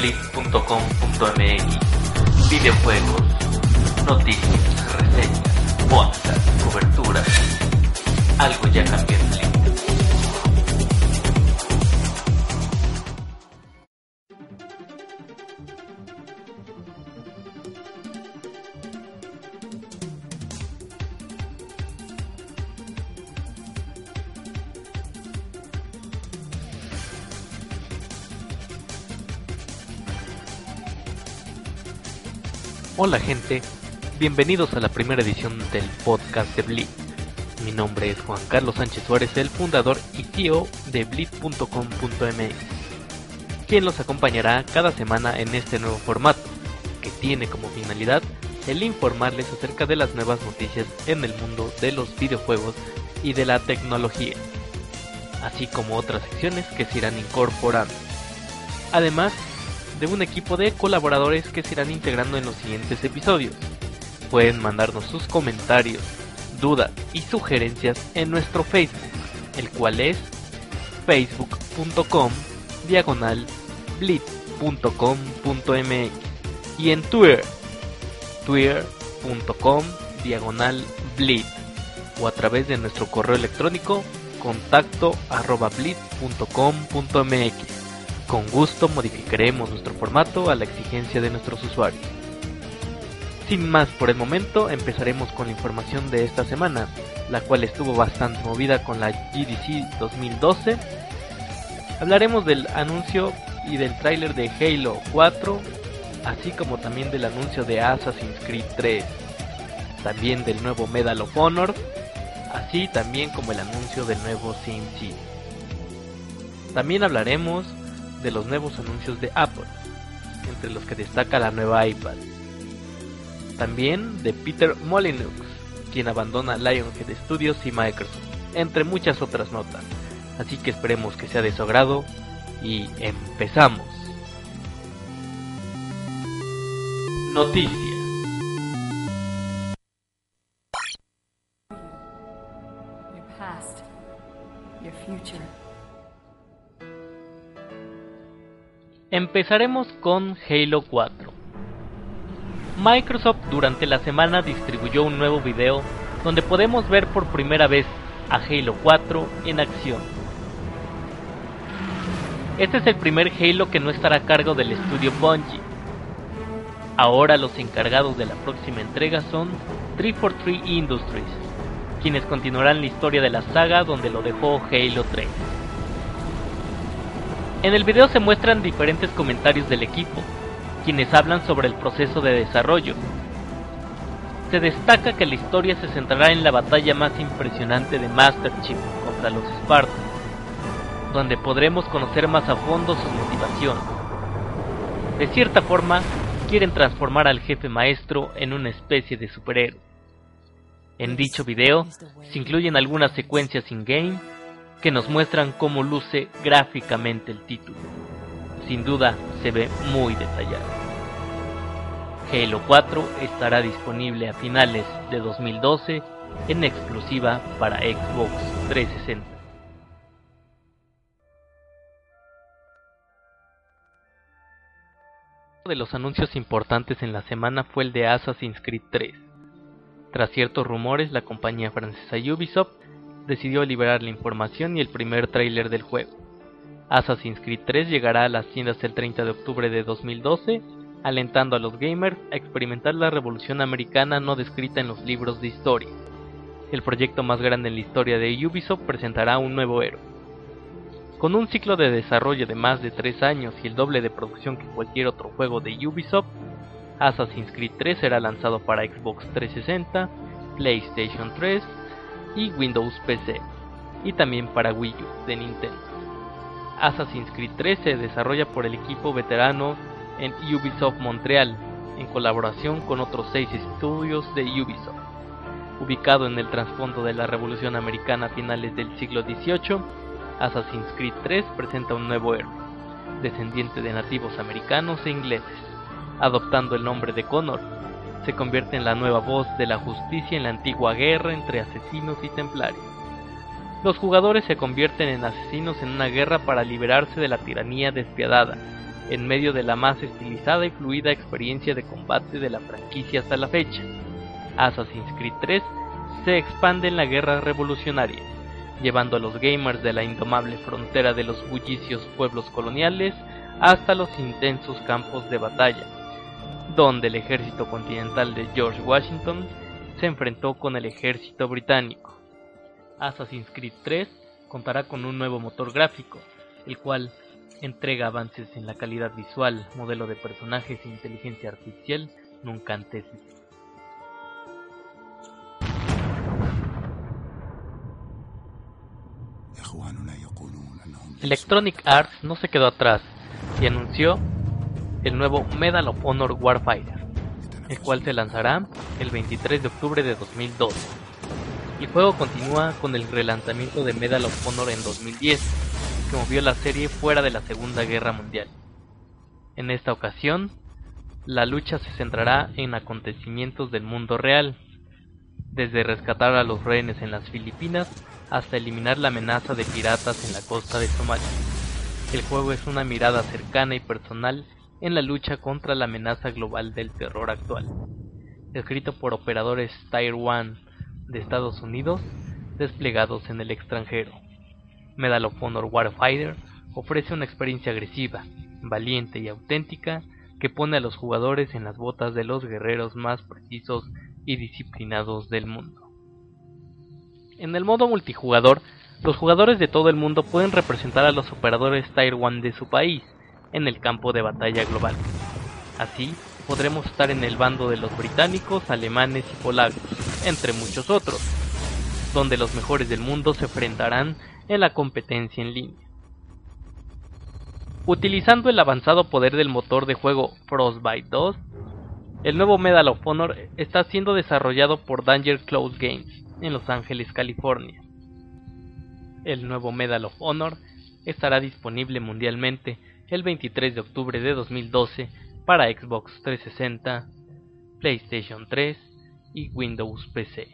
blitz.com.mx Videojuegos, noticias, reseñas, podcast, coberturas. Algo ya cambió Hola gente, bienvenidos a la primera edición del podcast de Blitz. Mi nombre es Juan Carlos Sánchez Suárez, el fundador y CEO de Blitz.com.mx, quien los acompañará cada semana en este nuevo formato, que tiene como finalidad el informarles acerca de las nuevas noticias en el mundo de los videojuegos y de la tecnología, así como otras secciones que se irán incorporando. Además, de un equipo de colaboradores que se irán integrando en los siguientes episodios. Pueden mandarnos sus comentarios, dudas y sugerencias en nuestro Facebook, el cual es facebook.com diagonal blitz.com.mx y en Twitter, twitter.com diagonal blitz o a través de nuestro correo electrónico contacto arroba blitz.com.mx. Con gusto modificaremos nuestro formato a la exigencia de nuestros usuarios. Sin más por el momento, empezaremos con la información de esta semana, la cual estuvo bastante movida con la GDC 2012. Hablaremos del anuncio y del tráiler de Halo 4, así como también del anuncio de Assassin's Creed 3, también del nuevo Medal of Honor, así también como el anuncio del nuevo SimCity. También hablaremos de los nuevos anuncios de Apple, entre los que destaca la nueva iPad. También de Peter Molyneux, quien abandona Lionhead Studios y Microsoft, entre muchas otras notas. Así que esperemos que sea de su agrado y empezamos. Noticias. Empezaremos con Halo 4. Microsoft durante la semana distribuyó un nuevo video donde podemos ver por primera vez a Halo 4 en acción. Este es el primer Halo que no estará a cargo del estudio Bungie. Ahora los encargados de la próxima entrega son 343 Industries, quienes continuarán la historia de la saga donde lo dejó Halo 3. En el video se muestran diferentes comentarios del equipo, quienes hablan sobre el proceso de desarrollo. Se destaca que la historia se centrará en la batalla más impresionante de Master Chief contra los Spartans, donde podremos conocer más a fondo su motivación. De cierta forma, quieren transformar al jefe maestro en una especie de superhéroe. En dicho video se incluyen algunas secuencias in-game que nos muestran cómo luce gráficamente el título. Sin duda se ve muy detallado. Halo 4 estará disponible a finales de 2012 en exclusiva para Xbox 360. Uno de los anuncios importantes en la semana fue el de Assassin's Creed 3. Tras ciertos rumores, la compañía francesa Ubisoft decidió liberar la información y el primer tráiler del juego. Assassin's Creed 3 llegará a las tiendas el 30 de octubre de 2012, alentando a los gamers a experimentar la revolución americana no descrita en los libros de historia. El proyecto más grande en la historia de Ubisoft presentará un nuevo héroe. Con un ciclo de desarrollo de más de 3 años y el doble de producción que cualquier otro juego de Ubisoft, Assassin's Creed 3 será lanzado para Xbox 360, PlayStation 3 y Windows PC, y también para Wii U de Nintendo. Assassin's Creed 3 se desarrolla por el equipo veterano en Ubisoft Montreal, en colaboración con otros seis estudios de Ubisoft. Ubicado en el trasfondo de la Revolución Americana a finales del siglo XVIII, Assassin's Creed 3 presenta un nuevo héroe, descendiente de nativos americanos e ingleses. Adoptando el nombre de Connor, se convierte en la nueva voz de la justicia en la antigua guerra entre asesinos y templarios. Los jugadores se convierten en asesinos en una guerra para liberarse de la tiranía despiadada, en medio de la más estilizada y fluida experiencia de combate de la franquicia hasta la fecha. Assassin's Creed 3 se expande en la guerra revolucionaria, llevando a los gamers de la indomable frontera de los bullicios pueblos coloniales hasta los intensos campos de batalla, donde el ejército continental de George Washington se enfrentó con el ejército británico. Assassin's Creed 3 contará con un nuevo motor gráfico, el cual entrega avances en la calidad visual, modelo de personajes e inteligencia artificial nunca antes. Electronic Arts no se quedó atrás y anunció el nuevo Medal of Honor Warfighter, el cual se lanzará el 23 de octubre de 2012. El juego continúa con el relanzamiento de Medal of Honor en 2010, que movió la serie fuera de la Segunda Guerra Mundial. En esta ocasión, la lucha se centrará en acontecimientos del mundo real, desde rescatar a los rehenes en las Filipinas hasta eliminar la amenaza de piratas en la costa de Somalia. El juego es una mirada cercana y personal en la lucha contra la amenaza global del terror actual. Escrito por operadores Tier 1 de Estados Unidos desplegados en el extranjero. Medal of Honor Warfighter ofrece una experiencia agresiva, valiente y auténtica que pone a los jugadores en las botas de los guerreros más precisos y disciplinados del mundo. En el modo multijugador, los jugadores de todo el mundo pueden representar a los operadores Tier 1 de su país en el campo de batalla global. Así, podremos estar en el bando de los británicos, alemanes y polacos, entre muchos otros, donde los mejores del mundo se enfrentarán en la competencia en línea. Utilizando el avanzado poder del motor de juego Frostbite 2, el nuevo Medal of Honor está siendo desarrollado por Danger Close Games en Los Ángeles, California. El nuevo Medal of Honor estará disponible mundialmente el 23 de octubre de 2012 para Xbox 360, PlayStation 3 y Windows PC.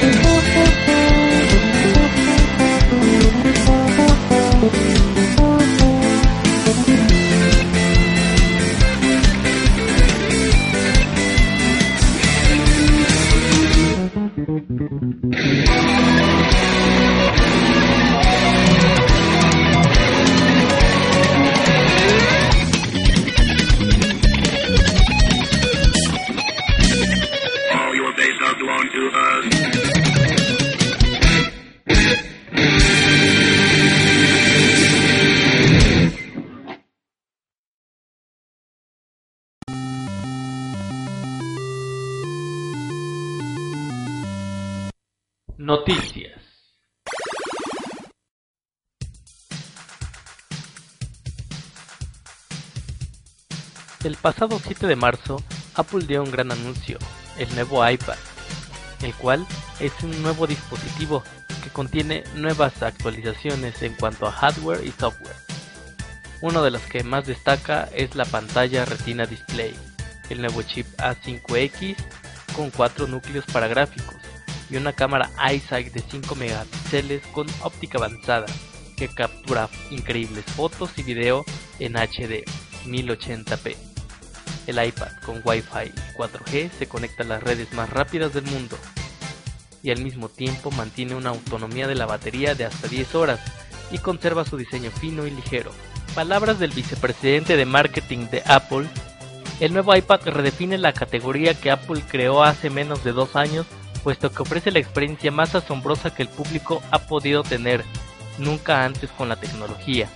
you. Noticias. El pasado 7 de marzo, Apple dio un gran anuncio, el nuevo iPad, el cual es un nuevo dispositivo que contiene nuevas actualizaciones en cuanto a hardware y software. Uno de los que más destaca es la pantalla Retina Display, el nuevo chip A5X con 4 núcleos para gráficos y una cámara iSight de 5 megapíxeles con óptica avanzada que captura increíbles fotos y video en HD 1080p. El iPad con Wi-Fi 4G se conecta a las redes más rápidas del mundo y al mismo tiempo mantiene una autonomía de la batería de hasta 10 horas y conserva su diseño fino y ligero. Palabras del vicepresidente de marketing de Apple, el nuevo iPad redefine la categoría que Apple creó hace menos de dos años puesto que ofrece la experiencia más asombrosa que el público ha podido tener nunca antes con la tecnología.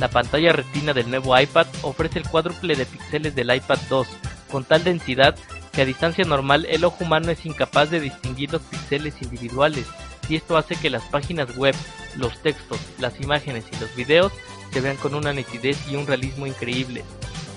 La pantalla retina del nuevo iPad ofrece el cuádruple de píxeles del iPad 2, con tal densidad que a distancia normal el ojo humano es incapaz de distinguir los píxeles individuales, y esto hace que las páginas web, los textos, las imágenes y los videos se vean con una nitidez y un realismo increíble.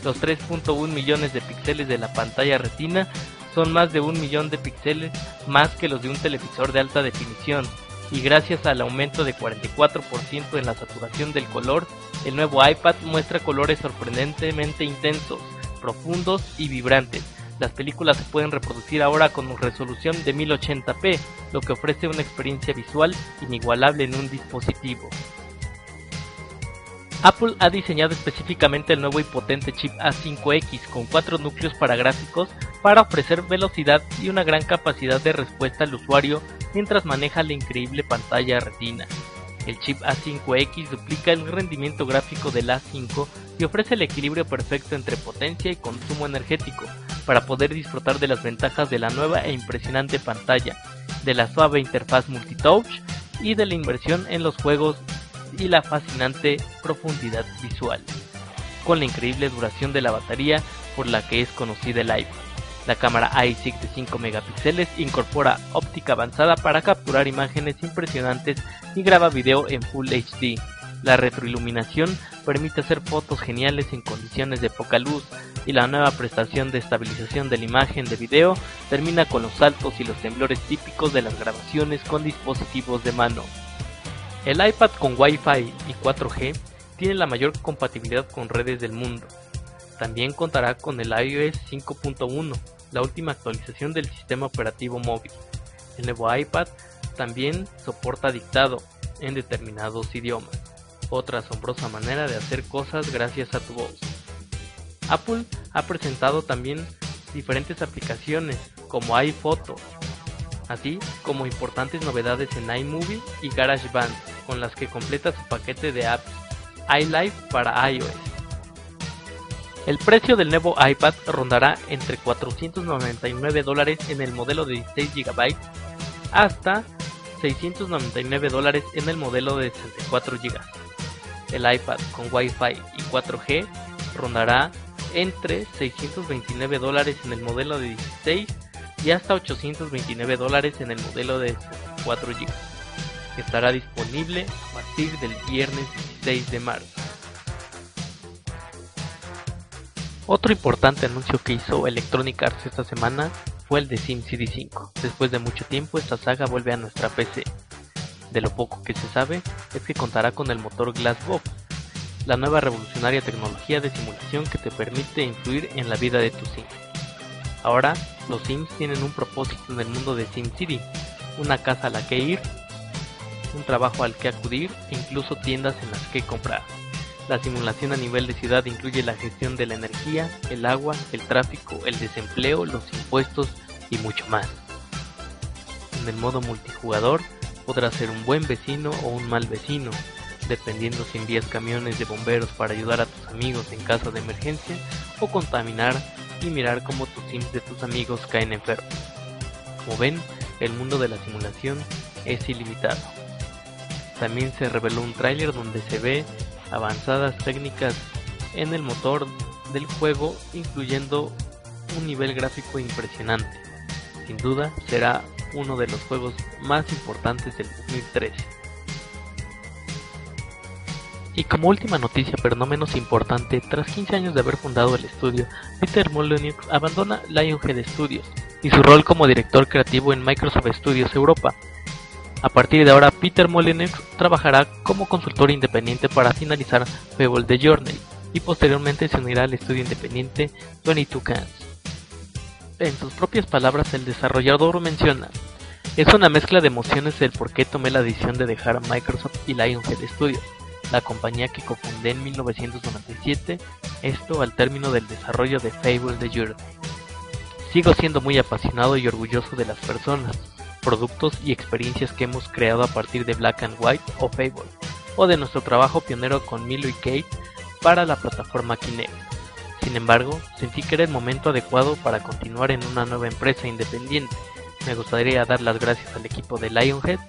Los 3.1 millones de píxeles de la pantalla retina son más de un millón de píxeles más que los de un televisor de alta definición, y gracias al aumento de 44% en la saturación del color, el nuevo iPad muestra colores sorprendentemente intensos, profundos y vibrantes. Las películas se pueden reproducir ahora con resolución de 1080p, lo que ofrece una experiencia visual inigualable en un dispositivo. Apple ha diseñado específicamente el nuevo y potente chip A5X con cuatro núcleos para gráficos para ofrecer velocidad y una gran capacidad de respuesta al usuario mientras maneja la increíble pantalla retina. El chip A5X duplica el rendimiento gráfico del A5 y ofrece el equilibrio perfecto entre potencia y consumo energético para poder disfrutar de las ventajas de la nueva e impresionante pantalla, de la suave interfaz multitouch y de la inversión en los juegos y la fascinante profundidad visual, con la increíble duración de la batería por la que es conocida el iPhone. La cámara iSight de 5 megapíxeles incorpora óptica avanzada para capturar imágenes impresionantes y graba video en Full HD. La retroiluminación permite hacer fotos geniales en condiciones de poca luz y la nueva prestación de estabilización de la imagen de video termina con los saltos y los temblores típicos de las grabaciones con dispositivos de mano. El iPad con Wi-Fi y 4G tiene la mayor compatibilidad con redes del mundo. También contará con el iOS 5.1, la última actualización del sistema operativo móvil. El nuevo iPad también soporta dictado en determinados idiomas, otra asombrosa manera de hacer cosas gracias a tu voz. Apple ha presentado también diferentes aplicaciones como iPhoto, así como importantes novedades en iMovie y GarageBand, con las que completa su paquete de apps iLife para iOS. El precio del nuevo iPad rondará entre 499 dólares en el modelo de 16 GB hasta 699 dólares en el modelo de 64 GB. El iPad con Wi-Fi y 4G rondará entre 629 dólares en el modelo de 16 y hasta 829 dólares en el modelo de 4 GB. Estará disponible a partir del viernes 16 de marzo. Otro importante anuncio que hizo Electronic Arts esta semana fue el de SimCity 5. Después de mucho tiempo, esta saga vuelve a nuestra PC. De lo poco que se sabe es que contará con el motor Glassbox, la nueva revolucionaria tecnología de simulación que te permite influir en la vida de tu sim. Ahora, los sims tienen un propósito en el mundo de SimCity, una casa a la que ir, un trabajo al que acudir e incluso tiendas en las que comprar. La simulación a nivel de ciudad incluye la gestión de la energía, el agua, el tráfico, el desempleo, los impuestos y mucho más. En el modo multijugador podrás ser un buen vecino o un mal vecino, dependiendo si envías camiones de bomberos para ayudar a tus amigos en caso de emergencia o contaminar y mirar cómo tus sims de tus amigos caen enfermos. Como ven, el mundo de la simulación es ilimitado. También se reveló un tráiler donde se ve avanzadas técnicas en el motor del juego, incluyendo un nivel gráfico impresionante. Sin duda, será uno de los juegos más importantes del 2013. Y como última noticia, pero no menos importante, tras 15 años de haber fundado el estudio, Peter Molyneux abandona Lionhead Studios y su rol como director creativo en Microsoft Studios Europa, a partir de ahora, Peter Molyneux trabajará como consultor independiente para finalizar Fable The Journey y posteriormente se unirá al estudio independiente 22 Cans. En sus propias palabras, el desarrollador menciona: Es una mezcla de emociones el por qué tomé la decisión de dejar a Microsoft y Lionhead Studios, la compañía que cofundé en 1997, esto al término del desarrollo de Fable The Journey. Sigo siendo muy apasionado y orgulloso de las personas, productos y experiencias que hemos creado a partir de Black and White o Fable, o de nuestro trabajo pionero con Milo y Kate para la plataforma Kinect. Sin embargo, sentí que era el momento adecuado para continuar en una nueva empresa independiente. Me gustaría dar las gracias al equipo de Lionhead,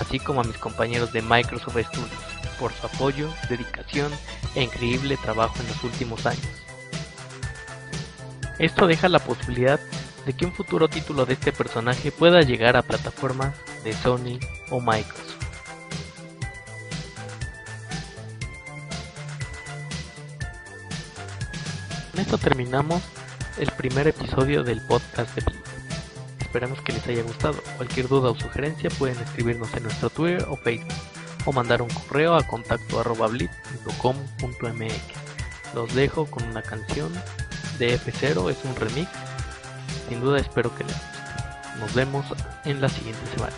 así como a mis compañeros de Microsoft Studios, por su apoyo, dedicación e increíble trabajo en los últimos años. Esto deja la posibilidad de que un futuro título de este personaje pueda llegar a plataformas de Sony o Microsoft. Con esto terminamos el primer episodio del podcast de Blitz. Esperamos que les haya gustado. Cualquier duda o sugerencia pueden escribirnos en nuestro Twitter o Facebook o mandar un correo a contacto Los dejo con una canción de F0, es un remix sin duda espero que. Nos vemos en la siguiente semana.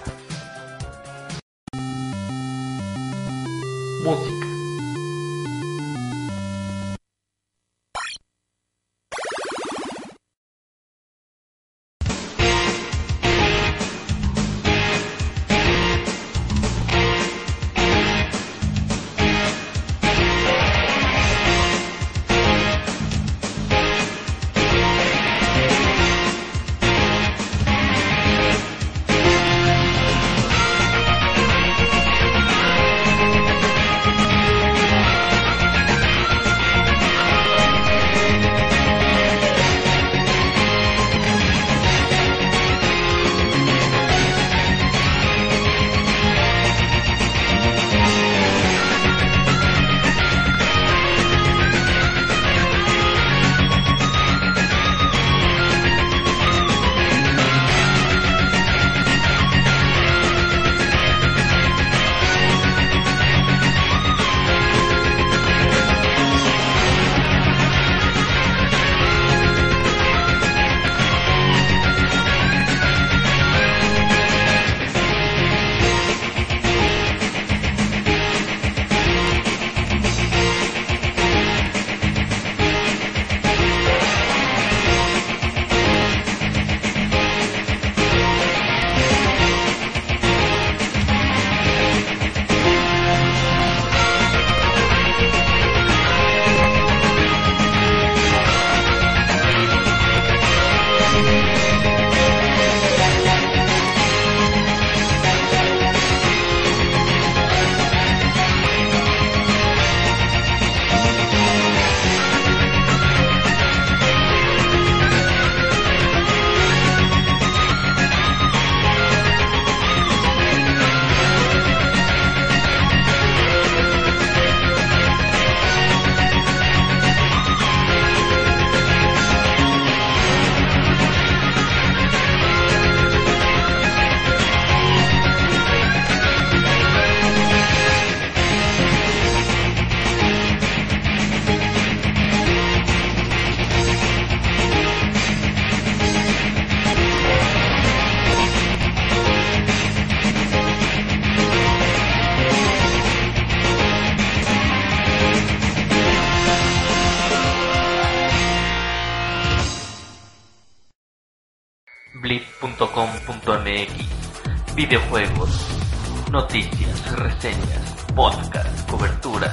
cbp.com.mx, videojuegos, noticias, reseñas, podcast, cobertura.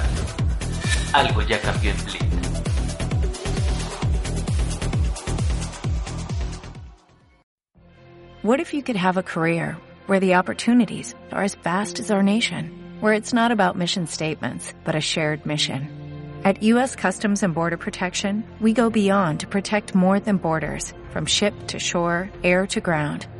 Algo ya cambió en Blitz. What if you could have a career where the opportunities are as vast as our nation, where it's not about mission statements, but a shared mission? At U.S. Customs and Border Protection, we go beyond to protect more than borders, from ship to shore, air to ground,